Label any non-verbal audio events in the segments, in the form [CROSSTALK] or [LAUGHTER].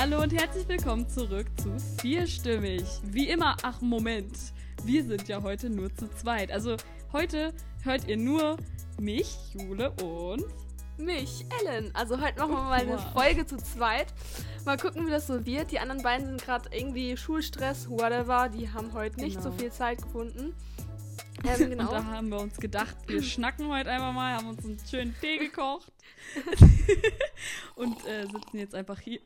Hallo und herzlich willkommen zurück zu Vierstimmig. Wie immer, ach Moment, wir sind ja heute nur zu zweit. Also heute hört ihr nur mich, Jule und mich, Ellen. Also heute machen wir mal eine. Folge zu zweit. Mal gucken, wie das so wird. Die anderen beiden sind gerade irgendwie Schulstress, whatever. Die haben heute nicht so Genau. viel Zeit gefunden. [LAUGHS] Ähm, genau. Und da haben wir uns gedacht, wir schnacken heute einfach mal, haben uns einen schönen Tee gekocht [LAUGHS] [LAUGHS] und äh, sitzen jetzt einfach hier.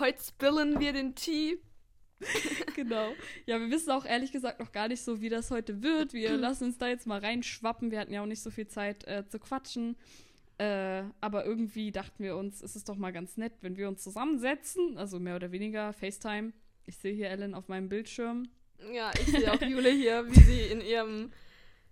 Heute spillen wir den Tee. [LAUGHS] genau. Ja, wir wissen auch ehrlich gesagt noch gar nicht so, wie das heute wird. Wir [CLEARS THROAT] lassen uns da jetzt mal reinschwappen. Wir hatten ja auch nicht so viel Zeit äh, zu quatschen. Äh, aber irgendwie dachten wir uns, es ist doch mal ganz nett, wenn wir uns zusammensetzen. Also mehr oder weniger FaceTime. Ich sehe hier Ellen auf meinem Bildschirm. Ja, ich sehe auch [LAUGHS] Jule hier, wie sie in ihrem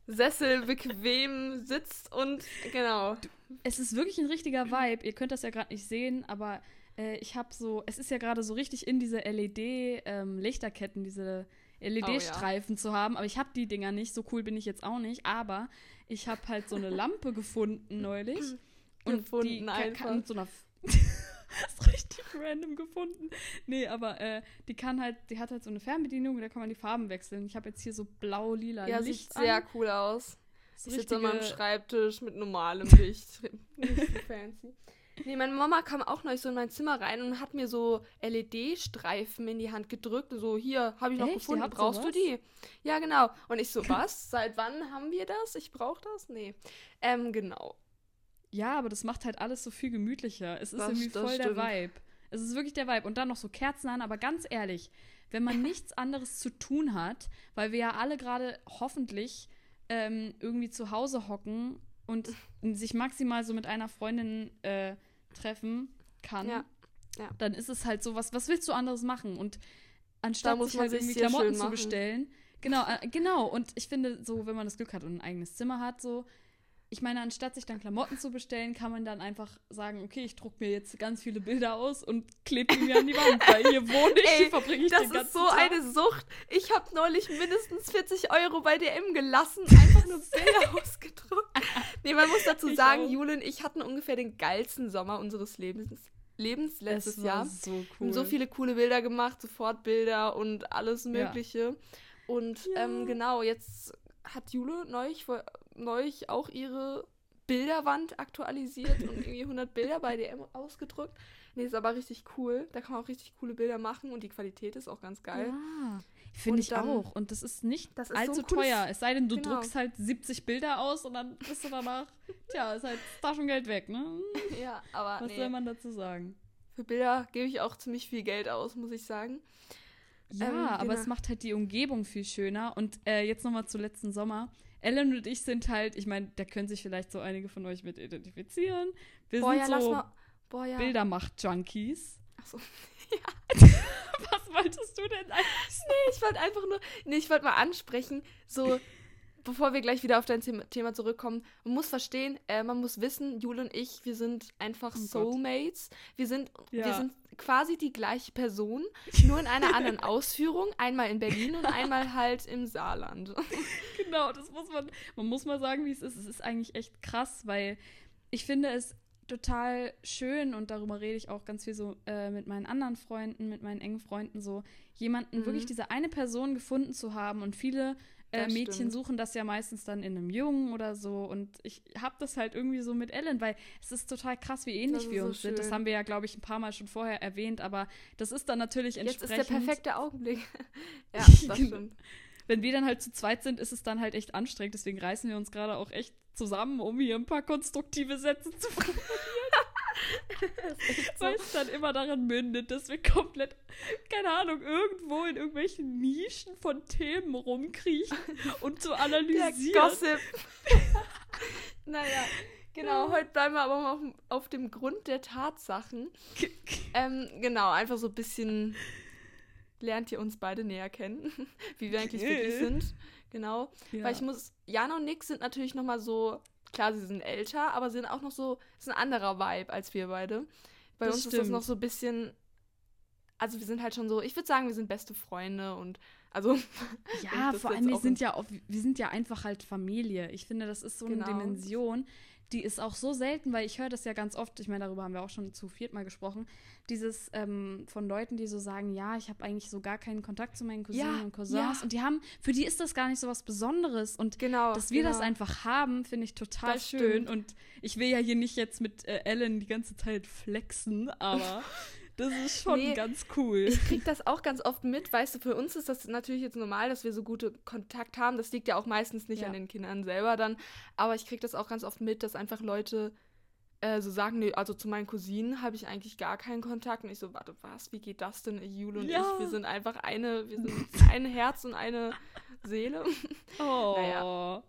Sessel bequem sitzt und genau. Es ist wirklich ein richtiger Vibe. Ihr könnt das ja gerade nicht sehen, aber äh, ich habe so, es ist ja gerade so richtig in diese LED-Lichterketten, diese LED-Streifen zu haben. Aber ich habe die Dinger nicht. So cool bin ich jetzt auch nicht. Aber ich habe halt so eine [LAUGHS] Lampe gefunden neulich. [CLEARS THROAT] Und die Gefunden einfach. kann mit so einer. [LAUGHS] ist richtig random gefunden. Nee, aber äh, die kann halt, die hat halt so eine Fernbedienung und da kann man die Farben wechseln. Ich habe jetzt hier so blau-lila Ja, Licht sieht sehr an. cool aus. So Ich sitze an meinem Schreibtisch mit normalem Licht. [LAUGHS] Nicht so fancy. Nee, meine Mama kam auch neulich so in mein Zimmer rein und hat mir so LED-Streifen in die Hand gedrückt. So, hier, habe ich noch Echt? Gefunden. Brauchst du sowas? die? Ja, genau. Und ich so, [LAUGHS] was? Seit wann haben wir das? Ich brauche das? Nee. Ähm, genau. Ja, aber das macht halt alles so viel gemütlicher. Es ist Das- irgendwie voll der. Vibe. Es ist wirklich der Vibe. Und dann noch so Kerzen an, aber ganz ehrlich, wenn man [LAUGHS] nichts anderes zu tun hat, weil wir ja alle gerade hoffentlich ähm, irgendwie zu Hause hocken und [LAUGHS] sich maximal so mit einer Freundin äh, treffen kann, Ja, ja. dann ist es halt so, was, was willst du anderes machen? Und anstatt sich halt irgendwie Klamotten zu bestellen. Genau, äh, genau. Und ich finde, so, wenn man das Glück hat und ein eigenes Zimmer hat, so, ich meine, anstatt sich dann Klamotten zu bestellen, kann man dann einfach sagen, okay, ich druck mir jetzt ganz viele Bilder aus und klebe die mir an die Wand, weil hier wohne ich, Ey, hier verbringe ich Das den ganzen ist so Tag. eine Sucht. Ich habe neulich mindestens 40 Euro bei DM gelassen, einfach nur [LAUGHS] Bilder ausgedruckt. Nee, man muss dazu Ich sagen, auch. Jule und ich hatten ungefähr den geilsten Sommer unseres Lebens, Lebens letztes es Jahr. war so Wir cool. haben so viele coole Bilder gemacht, Sofortbilder und alles Ja. Mögliche. Und Ja. ähm, genau, jetzt hat Jule neulich, vor- neulich auch ihre Bilderwand aktualisiert und irgendwie 100 Bilder bei DM ausgedruckt. Nee, ist aber richtig cool. Da kann man auch richtig coole Bilder machen und die Qualität ist auch ganz geil. Ja, finde ich dann- auch. Und das ist nicht Das ist so allzu cooles- teuer. Es sei denn, du Genau. druckst halt 70 Bilder aus und dann bist du danach, tja, ist halt Taschengeld weg, ne? [LAUGHS] Ja, aber Was nee, soll man dazu sagen? für Bilder gebe ich auch ziemlich viel Geld aus, muss ich sagen. Ja, Ähm, aber genau. es macht halt die Umgebung viel schöner. Und äh, jetzt nochmal zu letzten Sommer. Ellen und ich sind halt, ich meine, da können sich vielleicht so einige von euch mit identifizieren. Wir Boah, sind ja, so mal. Boah, ja. Bildermacht-Junkies. Achso. [LAUGHS] [LAUGHS] Was wolltest du denn eigentlich sagen? Ich wollte einfach nur, nee, ich wollte mal ansprechen, so, bevor wir gleich wieder auf dein Thema- zurückkommen, man muss verstehen, äh, man muss wissen, Jule und ich, wir sind einfach Oh Gott. Soulmates. Wir sind, wir Ja. sind quasi die gleiche Person, [LAUGHS] nur in einer anderen Ausführung, einmal in Berlin und einmal halt im Saarland. [LAUGHS] Genau, das muss man, man muss mal sagen, wie es ist. Es ist eigentlich echt krass, weil ich finde es total schön und darüber rede ich auch ganz viel so äh, mit meinen anderen Freunden, mit meinen engen Freunden so, jemanden Mhm. wirklich diese eine Person gefunden zu haben und viele äh, Mädchen stimmt. suchen das ja meistens dann in einem Jungen oder so und ich habe das halt irgendwie so mit Ellen, weil es ist total krass, wie ähnlich wir so uns sind. Das schön. haben wir ja, glaube ich, ein paar Mal schon vorher erwähnt, aber das ist dann natürlich Jetzt ist entsprechend. der perfekte Augenblick. [LAUGHS] ja, das Genau. stimmt. wenn wir dann halt zu zweit sind, ist es dann halt echt anstrengend. Deswegen reißen wir uns gerade auch echt zusammen, um hier ein paar konstruktive Sätze zu formulieren. Weil es dann immer daran mündet, dass wir komplett, keine Ahnung, irgendwo in irgendwelchen Nischen von Themen rumkriechen und zu Der analysieren. Gossip. [LAUGHS] naja, genau. Heute bleiben wir aber mal auf, auf dem Grund der Tatsachen. [LAUGHS] Ähm, genau, einfach so ein bisschen lernt ihr uns beide näher kennen, [LAUGHS] wie wir eigentlich wirklich sind. Genau. Ja. Weil ich muss, Jana und Nick sind natürlich noch mal so, klar, sie sind älter, aber sind auch noch so, ist ein anderer Vibe als wir beide. Bei Das uns ist das stimmt. noch so ein bisschen, also wir sind halt schon so, ich würde sagen, wir sind beste Freunde und Also [LAUGHS] ja, vor allem wir sind ja auch, wir sind ja einfach halt Familie. Ich finde, das ist so genau. eine Dimension, die ist auch so selten, weil ich höre das ja ganz oft, ich meine, darüber haben wir auch schon zu viert mal gesprochen, dieses ähm, von Leuten, die so sagen, ja, ich habe eigentlich so gar keinen Kontakt zu meinen Cousinen ja, und Cousins ja. und die haben, für die ist das gar nicht so was Besonderes und genau, dass wir genau. das einfach haben, finde ich total schön stimmt. und ich will ja hier nicht jetzt mit äh, Ellen die ganze Zeit flexen, aber [LAUGHS] Das ist schon nee, ganz cool. Ich krieg das auch ganz oft mit. Weißt du, für uns ist das natürlich jetzt normal, dass wir so gute Kontakt haben. Das liegt ja auch meistens nicht ja. an den Kindern selber dann. Aber ich krieg das auch ganz oft mit, dass einfach Leute äh, so sagen, nee, also zu meinen Cousinen habe ich eigentlich gar keinen Kontakt. Und ich so, warte, was? Wie geht das denn, Jule und ja. ich? Wir sind einfach eine, wir sind ein Herz und eine Seele. Oh. [LAUGHS] Naja.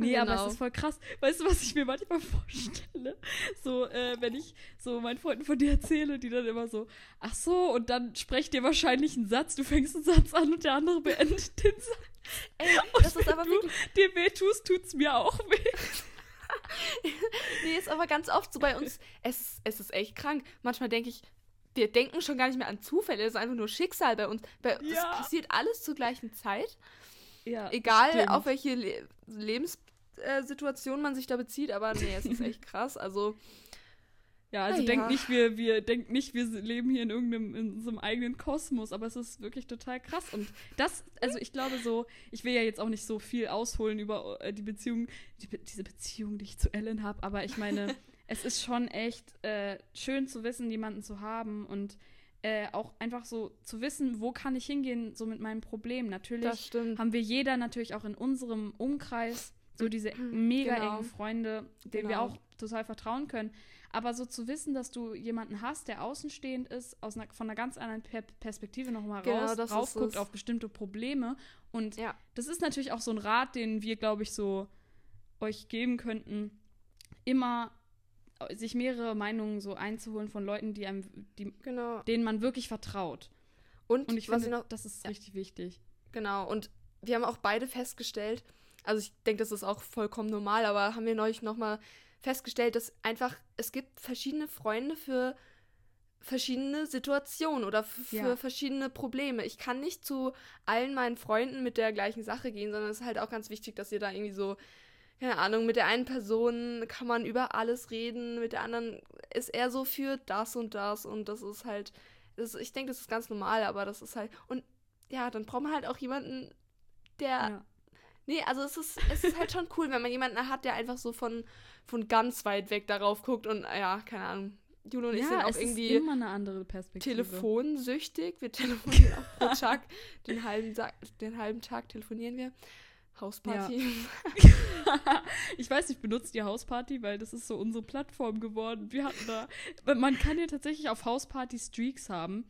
Nee, genau. aber es genau. ist voll krass. Weißt du, was ich mir manchmal [LAUGHS] vorstelle? So, äh, wenn ich so meinen Freunden von dir erzähle, die dann immer so, ach so, und dann sprecht dir wahrscheinlich einen Satz, du fängst einen Satz an und der andere beendet den Satz. Ey, und das ist aber du wirklich... dir weh tust, tut's mir auch weh. [LAUGHS] nee, ist aber ganz oft so bei uns, es, es ist echt krank. Manchmal denke ich, wir denken schon gar nicht mehr an Zufälle, es ist einfach nur Schicksal bei uns. Bei, ja. Es passiert alles zur gleichen Zeit. Ja, Egal, stimmt. auf welche Le Lebens äh, Situation man sich da bezieht, aber nee, es ist echt krass. Also. Ja, also denkt ja. nicht, wir, wir denkt nicht, wir leben hier in irgendeinem in einem eigenen Kosmos, aber es ist wirklich total krass. Und das, also ich glaube so, ich will ja jetzt auch nicht so viel ausholen über äh, die Beziehung, die, diese Beziehung, die ich zu Ellen habe, aber ich meine, [LAUGHS] es ist schon echt äh, schön zu wissen, jemanden zu haben und äh, auch einfach so zu wissen, wo kann ich hingehen, so mit meinem Problem. Natürlich haben wir jeder natürlich auch in unserem Umkreis so diese mega genau. engen Freunde, denen genau. wir auch total vertrauen können. Aber so zu wissen, dass du jemanden hast, der außenstehend ist, aus einer, von einer ganz anderen per Perspektive nochmal genau, raus, auf bestimmte Probleme. Und ja. das ist natürlich auch so ein Rat, den wir, glaube ich, so euch geben könnten, immer sich mehrere Meinungen so einzuholen von Leuten, die einem, die, genau. denen man wirklich vertraut. Und, Und ich finde, noch, das ist ja. richtig wichtig. Genau. Und wir haben auch beide festgestellt, also ich denke, das ist auch vollkommen normal, aber haben wir neulich nochmal festgestellt, dass einfach es gibt verschiedene Freunde für verschiedene Situationen oder für ja. verschiedene Probleme. Ich kann nicht zu allen meinen Freunden mit der gleichen Sache gehen, sondern es ist halt auch ganz wichtig, dass ihr da irgendwie so, keine Ahnung, mit der einen Person kann man über alles reden, mit der anderen ist er so für das und das und das ist halt, das, ich denke, das ist ganz normal, aber das ist halt, und ja, dann braucht man halt auch jemanden, der ja. Nee, also es ist, es ist halt schon cool, wenn man jemanden hat, der einfach so von, von ganz weit weg darauf guckt und ja, keine Ahnung. Juno und ja, ich sind auch irgendwie immer eine andere Perspektive. telefonsüchtig. Wir telefonieren auch pro [LAUGHS] Tag. Den halben, den halben Tag telefonieren wir. Hausparty. Ja. [LAUGHS] ich weiß, ich benutze die Hausparty, weil das ist so unsere Plattform geworden. Wir hatten da, man kann ja tatsächlich auf Hausparty Streaks haben.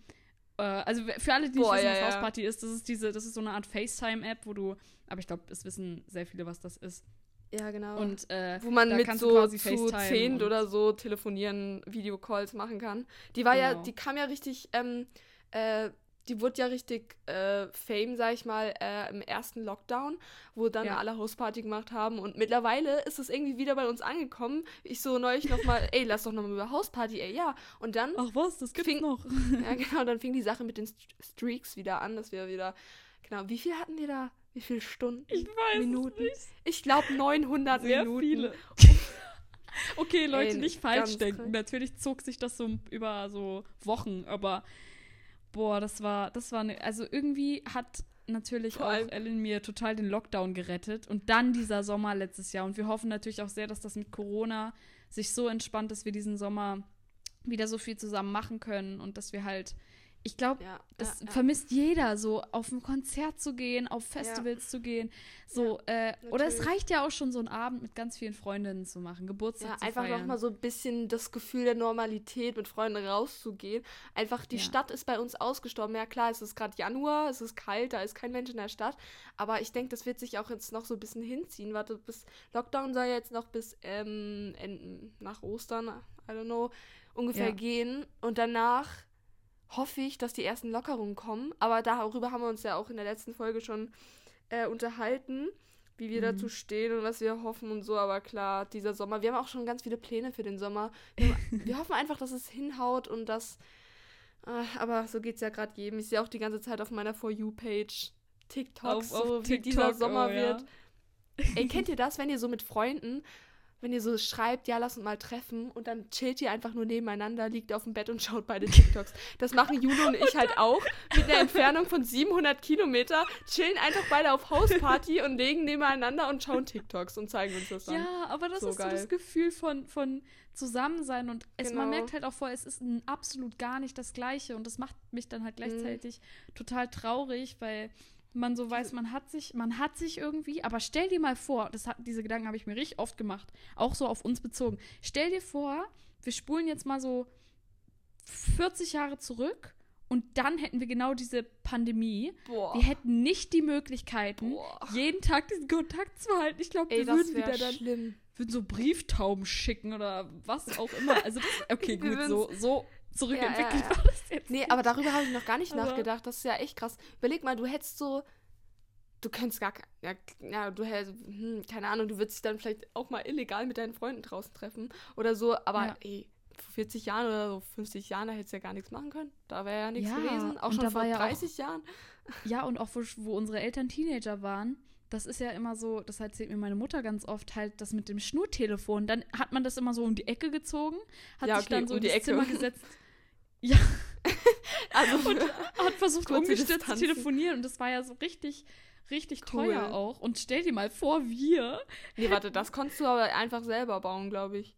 Äh, also für alle, die Boah, nicht wissen, was ja, Hausparty ist, das ist diese, das ist so eine Art FaceTime-App, wo du, aber ich glaube, es wissen sehr viele, was das ist. Ja, genau. Und äh, wo man mit so zu zehnt oder so telefonieren, Videocalls machen kann. Die war genau. ja, die kam ja richtig ähm, äh, die wurde ja richtig äh, Fame, sag ich mal, äh, im ersten Lockdown, wo dann ja. alle Hausparty gemacht haben. Und mittlerweile ist es irgendwie wieder bei uns angekommen. Ich so neulich nochmal, ey, lass doch nochmal über Hausparty, ey, ja. Und dann. Ach was, das gibt's fing, noch. [LAUGHS] ja, [LAUGHS] genau, dann fing die Sache mit den Streaks wieder an, dass wir wieder. Genau, wie viel hatten wir da? Wie viele Stunden? Ich weiß Minuten? Nicht. Ich glaube 900 Sehr Minuten. Viele. [LAUGHS] okay, Leute, ey, nicht falsch denken. Natürlich zog sich das so über so Wochen, aber Boah, das war, das war, ne, also irgendwie hat natürlich Vor auch Ellen mir total den Lockdown gerettet und dann dieser Sommer letztes Jahr. Und wir hoffen natürlich auch sehr, dass das mit Corona sich so entspannt, dass wir diesen Sommer wieder so viel zusammen machen können und dass wir halt ich glaube, ja, das ja, vermisst ja. jeder, so auf ein Konzert zu gehen, auf Festivals zu gehen. So, äh, oder es reicht ja auch schon, so einen Abend mit ganz vielen Freundinnen zu machen, Geburtstag ja, zu einfach nochmal so ein bisschen das Gefühl der Normalität, mit Freunden rauszugehen. Einfach, die Stadt ist bei uns ausgestorben. Ja, klar, es ist gerade Januar, es ist kalt, da ist kein Mensch in der Stadt. Aber ich denke, das wird sich auch jetzt noch so ein bisschen hinziehen. Warte, bis Lockdown soll ja jetzt noch bis ähm, nach Ostern, I don't know, ungefähr gehen. Und danach hoffe ich, dass die ersten Lockerungen kommen. Aber darüber haben wir uns ja auch in der letzten Folge schon äh, unterhalten, wie wir mhm. dazu stehen und was wir hoffen und so. Aber klar, dieser Sommer, wir haben auch schon ganz viele Pläne für den Sommer. Wir, [LAUGHS] wir hoffen einfach, dass es hinhaut und dass. Äh, aber so geht es ja gerade jedem. Ich sehe auch die ganze Zeit auf meiner For You-Page TikToks, auf, so auf wie dieser Sommer oh, wird. Ja. Ey, kennt [LAUGHS] ihr das, wenn ihr so mit Freunden wenn ihr so schreibt, ja, lass uns mal treffen und dann chillt ihr einfach nur nebeneinander, liegt auf dem Bett und schaut beide TikToks. Das machen Juno und ich halt auch mit einer Entfernung von 700 Kilometer, chillen einfach beide auf Hausparty und legen nebeneinander und schauen TikToks und zeigen uns das dann. Ja, aber das so ist geil. so das Gefühl von, von Zusammensein und es, genau. man merkt halt auch vor, es ist absolut gar nicht das Gleiche und das macht mich dann halt mhm. gleichzeitig mhm. total traurig, weil man so weiß, man hat sich, man hat sich irgendwie, aber stell dir mal vor, das hat, diese Gedanken habe ich mir richtig oft gemacht, auch so auf uns bezogen. Stell dir vor, wir spulen jetzt mal so 40 Jahre zurück und dann hätten wir genau diese Pandemie. Boah. Wir hätten nicht die Möglichkeiten, Boah. jeden Tag diesen Kontakt zu halten. Ich glaube, wir würden wieder dann schlimm. würden so Brieftauben schicken oder was auch immer. Also das, okay, gut, so, so zurückentwickelt ja, ja, ja. war das jetzt. Nee, aber darüber habe ich noch gar nicht aber nachgedacht. Das ist ja echt krass. Überleg mal, du hättest so. Du könntest gar. Ja, ja du hättest. Hm, keine Ahnung, du würdest dich dann vielleicht auch mal illegal mit deinen Freunden draußen treffen oder so. Aber ey, vor 40 Jahren oder so 50 Jahren, da hättest du ja gar nichts machen können. Da wäre ja nichts gewesen. Auch schon vor 30 auch, Jahren. Ja, und auch wo, wo unsere Eltern Teenager waren das ist ja immer so, das erzählt mir meine Mutter ganz oft, halt das mit dem Schnurtelefon. Dann hat man das immer so um die Ecke gezogen, hat ja, okay, sich dann so um in das Zimmer [LAUGHS] gesetzt. Ja. [LAUGHS] also und hat versucht, ungestürzt zu telefonieren und das war ja so richtig, richtig cool. teuer auch. Und stell dir mal vor, wir. Nee, warte, das konntest du aber einfach selber bauen, glaube ich.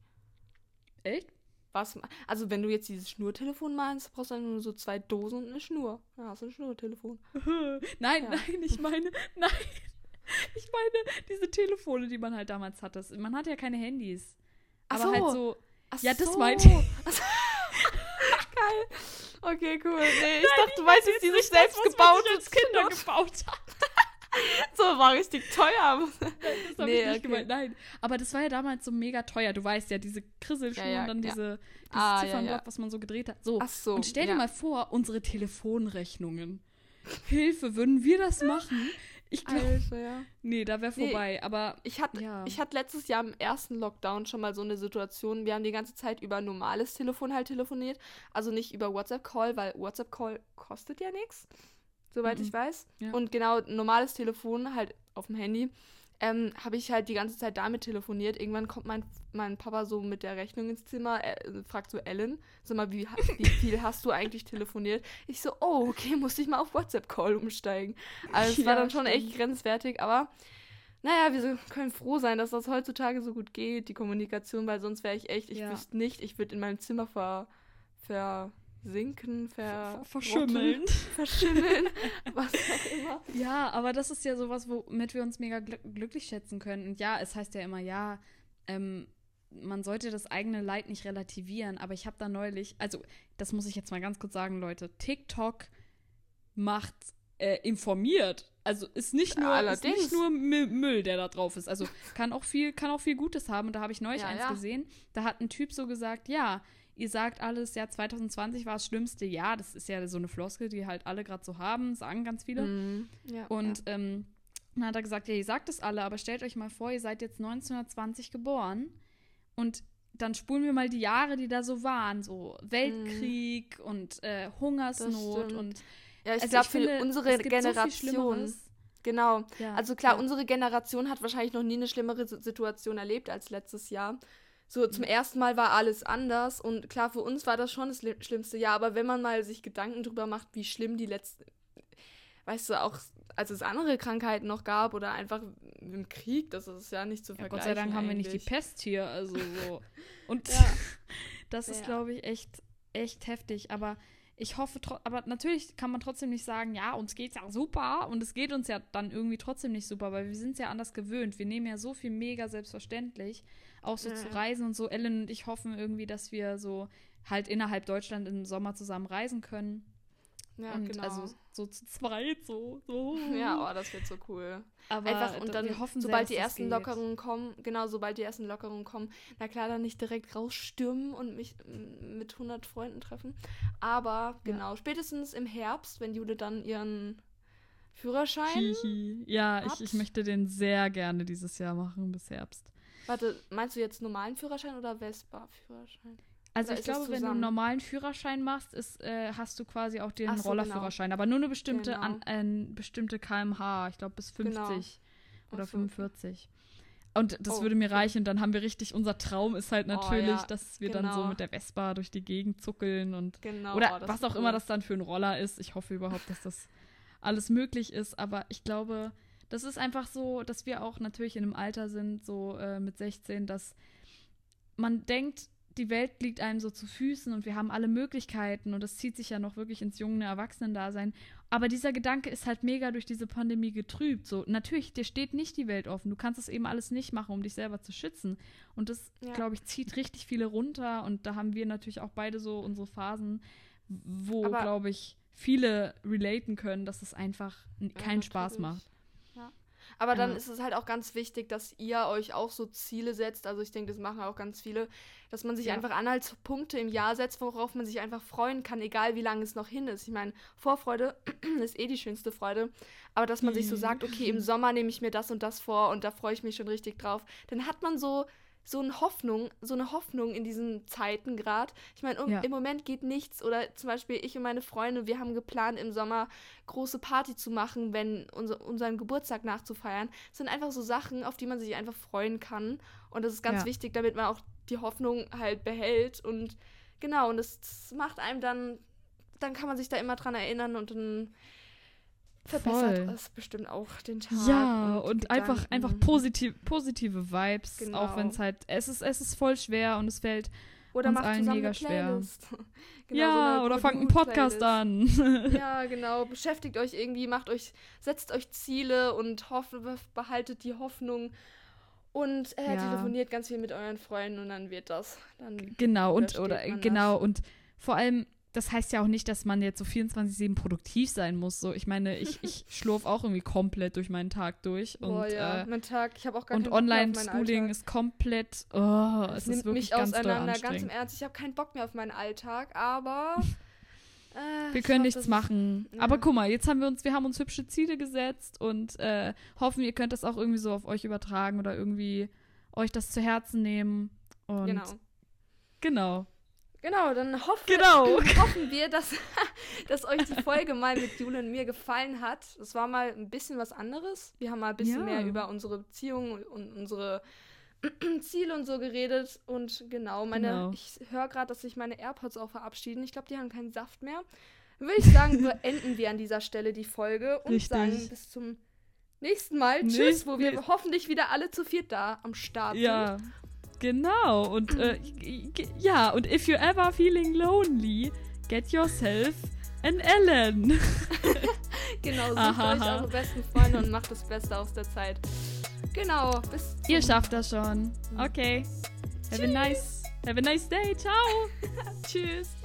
Echt? Was? Also, wenn du jetzt dieses Schnurtelefon meinst, brauchst du nur so zwei Dosen und eine Schnur. Dann hast du ein Schnurtelefon. [LAUGHS] nein, ja. nein, ich meine, nein. [LAUGHS] Ich meine, diese Telefone, die man halt damals hatte. Man hatte ja keine Handys. Aber so. halt so. Ach ja, das so. meinte ich. [LAUGHS] Geil. Okay, cool. Nee, ich Nein, dachte, du weißt jetzt dieses selbstgebautes Kinder gebaut hat. [LAUGHS] so war richtig teuer. Das habe nee, ich nicht okay. gemeint. Nein. Aber das war ja damals so mega teuer. Du weißt ja, diese Krisselschuhe ja, ja, und dann ja. diese, dieses ah, Ziffernblatt, was man so gedreht hat. So. Ach so. Und stell dir mal vor, unsere Telefonrechnungen. Hilfe, würden wir das machen? Ich glaube. Ja. Nee, da wäre vorbei. Nee, aber. Ich hatte ja. hat letztes Jahr im ersten Lockdown schon mal so eine Situation. Wir haben die ganze Zeit über normales Telefon halt telefoniert. Also nicht über WhatsApp-Call, weil WhatsApp-Call kostet ja nichts. Soweit mhm. ich weiß. Ja. Und genau, normales Telefon halt auf dem Handy ähm, habe ich halt die ganze Zeit damit telefoniert. Irgendwann kommt mein, mein Papa so mit der Rechnung ins Zimmer, äh, fragt so Ellen, sag mal, wie, wie viel hast du eigentlich telefoniert? Ich so, oh, okay, musste ich mal auf WhatsApp-Call umsteigen. Also es ja, war dann schon echt grenzwertig, aber naja, wir können froh sein, dass das heutzutage so gut geht, die Kommunikation, weil sonst wäre ich echt, ich ja. wüsste nicht, ich würde in meinem Zimmer ver, ver sinken, ver verschimmeln. [LAUGHS] Verschimmeln, was auch immer. Ja, aber das ist ja sowas, womit wir uns mega gl glücklich schätzen können. Und ja, es heißt ja immer, ja, ähm, man sollte das eigene Leid nicht relativieren, aber ich habe da neulich, also das muss ich jetzt mal ganz kurz sagen, Leute, TikTok macht äh, informiert. Also ist nicht nur, ist nicht nur Müll, der da drauf ist. Also kann auch viel, kann auch viel Gutes haben. Und da habe ich neulich ja, eins ja. gesehen. Da hat ein Typ so gesagt, ja, ihr sagt alles, ja, 2020 war das schlimmste Jahr. Das ist ja so eine Floskel, die halt alle gerade so haben, sagen ganz viele. Mm, ja, und ja. Ähm, dann hat er gesagt, ja, ihr sagt es alle, aber stellt euch mal vor, ihr seid jetzt 1920 geboren und dann spulen wir mal die Jahre, die da so waren, so Weltkrieg mm. und äh, Hungersnot und ja, ich also glaube für unsere Generation. So genau. Ja, also klar, ja. unsere Generation hat wahrscheinlich noch nie eine schlimmere Situation erlebt als letztes Jahr. So, zum ersten Mal war alles anders und klar, für uns war das schon das schlimmste Jahr, aber wenn man mal sich Gedanken drüber macht, wie schlimm die letzten, weißt du, auch als es andere Krankheiten noch gab oder einfach im Krieg, das ist ja nicht zu ja, vergleichen. Gott sei Dank eigentlich. haben wir nicht die Pest hier, also so. [LAUGHS] Und ja. [LAUGHS] das ist, ja. glaube ich, echt, echt heftig, aber ich hoffe, aber natürlich kann man trotzdem nicht sagen, ja, uns geht's ja super und es geht uns ja dann irgendwie trotzdem nicht super, weil wir sind es ja anders gewöhnt. Wir nehmen ja so viel mega selbstverständlich auch so ja. zu reisen und so. Ellen und ich hoffen irgendwie, dass wir so halt innerhalb Deutschland im Sommer zusammen reisen können. Ja, und genau. Also so zu zweit, so. so. Ja, oh, das wird so cool. Aber Einfach, und dann, wir hoffen sobald sehr, die ersten Lockerungen kommen, genau, sobald die ersten Lockerungen kommen, na klar, dann nicht direkt rausstürmen und mich mit 100 Freunden treffen. Aber genau, ja. spätestens im Herbst, wenn Jude dann ihren Führerschein. Hihi. Ja, ich, ich möchte den sehr gerne dieses Jahr machen, bis Herbst. Warte, meinst du jetzt normalen Führerschein oder Vespa-Führerschein? Also ich glaube, wenn du einen normalen Führerschein machst, ist, äh, hast du quasi auch den so, Rollerführerschein, genau. aber nur eine bestimmte, genau. an, äh, bestimmte kmh, ich glaube bis 50 genau. oder so. 45. Und das oh, würde mir okay. reichen. Dann haben wir richtig, unser Traum ist halt natürlich, oh, ja. dass wir genau. dann so genau. mit der Vespa durch die Gegend zuckeln und genau, oder oh, was auch cool. immer das dann für ein Roller ist. Ich hoffe überhaupt, dass das alles möglich ist. Aber ich glaube, das ist einfach so, dass wir auch natürlich in einem Alter sind, so äh, mit 16, dass man denkt, die Welt liegt einem so zu Füßen und wir haben alle Möglichkeiten und das zieht sich ja noch wirklich ins junge Erwachsenendasein. Aber dieser Gedanke ist halt mega durch diese Pandemie getrübt. So, natürlich, dir steht nicht die Welt offen. Du kannst es eben alles nicht machen, um dich selber zu schützen. Und das, ja. glaube ich, zieht richtig viele runter. Und da haben wir natürlich auch beide so unsere Phasen, wo, glaube ich, viele relaten können, dass es einfach keinen ja, Spaß macht. Aber dann ja. ist es halt auch ganz wichtig, dass ihr euch auch so Ziele setzt. Also ich denke, das machen auch ganz viele, dass man sich ja. einfach Anhaltspunkte im Jahr setzt, worauf man sich einfach freuen kann, egal wie lange es noch hin ist. Ich meine, Vorfreude [CLEARS THROAT] ist eh die schönste Freude. Aber dass man sich so mhm. sagt, okay, im Sommer nehme ich mir das und das vor und da freue ich mich schon richtig drauf, dann hat man so so eine Hoffnung, so eine Hoffnung in diesen Zeiten gerade. Ich meine, um, ja. im Moment geht nichts. Oder zum Beispiel ich und meine Freunde, wir haben geplant, im Sommer große Party zu machen, wenn unser, unseren Geburtstag nachzufeiern. Das sind einfach so Sachen, auf die man sich einfach freuen kann. Und das ist ganz ja. wichtig, damit man auch die Hoffnung halt behält. Und genau, und das, das macht einem dann, dann kann man sich da immer dran erinnern und dann verbessert Voll. es bestimmt auch den Tag. Ja, und, und einfach, einfach positiv, positive Vibes, genau. auch wenn es halt, es ist, es ist voll schwer und es fällt oder uns allen mega schwer. [LAUGHS] genau, ja, so oder fangt einen Podcast an. [LAUGHS] ja, [LAUGHS] genau. Beschäftigt euch irgendwie, macht euch, setzt euch Ziele und hoffe, behaltet die Hoffnung und äh, ja. telefoniert ganz viel mit euren Freunden und dann wird das. Dann genau und oder genau das. und vor allem das heißt ja auch nicht, dass man jetzt so 24-7 produktiv sein muss. So, ich meine, ich, [LAUGHS] ich schlurf auch irgendwie komplett durch meinen Tag durch. Boah, und, ja, äh, mein Tag, ich habe auch gar Und Online-Schooling ist komplett, oh, es, es ist wirklich mich ganz auseinander, ganz im Ernst. Ich habe keinen Bock mehr auf meinen Alltag, aber [LAUGHS] äh, wir können glaub, nichts machen. Ist, ja. Aber guck mal, jetzt haben wir uns, wir haben uns hübsche Ziele gesetzt und äh, hoffen, ihr könnt das auch irgendwie so auf euch übertragen oder irgendwie euch das zu Herzen nehmen. Und genau. Genau. Genau, dann hoffen, genau. [LAUGHS] hoffen wir, dass, [LAUGHS] dass euch die Folge mal mit Jule und mir gefallen hat. Es war mal ein bisschen was anderes. Wir haben mal ein bisschen ja. mehr über unsere Beziehung und unsere [CLEARS THROAT] Ziele und so geredet. Und genau, meine, genau. ich höre gerade, dass sich meine AirPods auch verabschieden. Ich glaube, die haben keinen Saft mehr. Dann würde ich sagen, [LAUGHS] beenden wir an dieser Stelle die Folge und Richtig. sagen bis zum nächsten Mal. Tschüss, wo wir hoffentlich wieder alle zu viert da am Start ja. sind. Genau. Und äh, ja, und if you're ever feeling lonely, get yourself an Ellen. [LAUGHS] genau, sucht Aha. euch eure besten Freunde und macht das Beste aus der Zeit. Genau, bis Ihr schafft das schon. Okay. Have a nice, have a nice day. Ciao. [LAUGHS] Tschüss.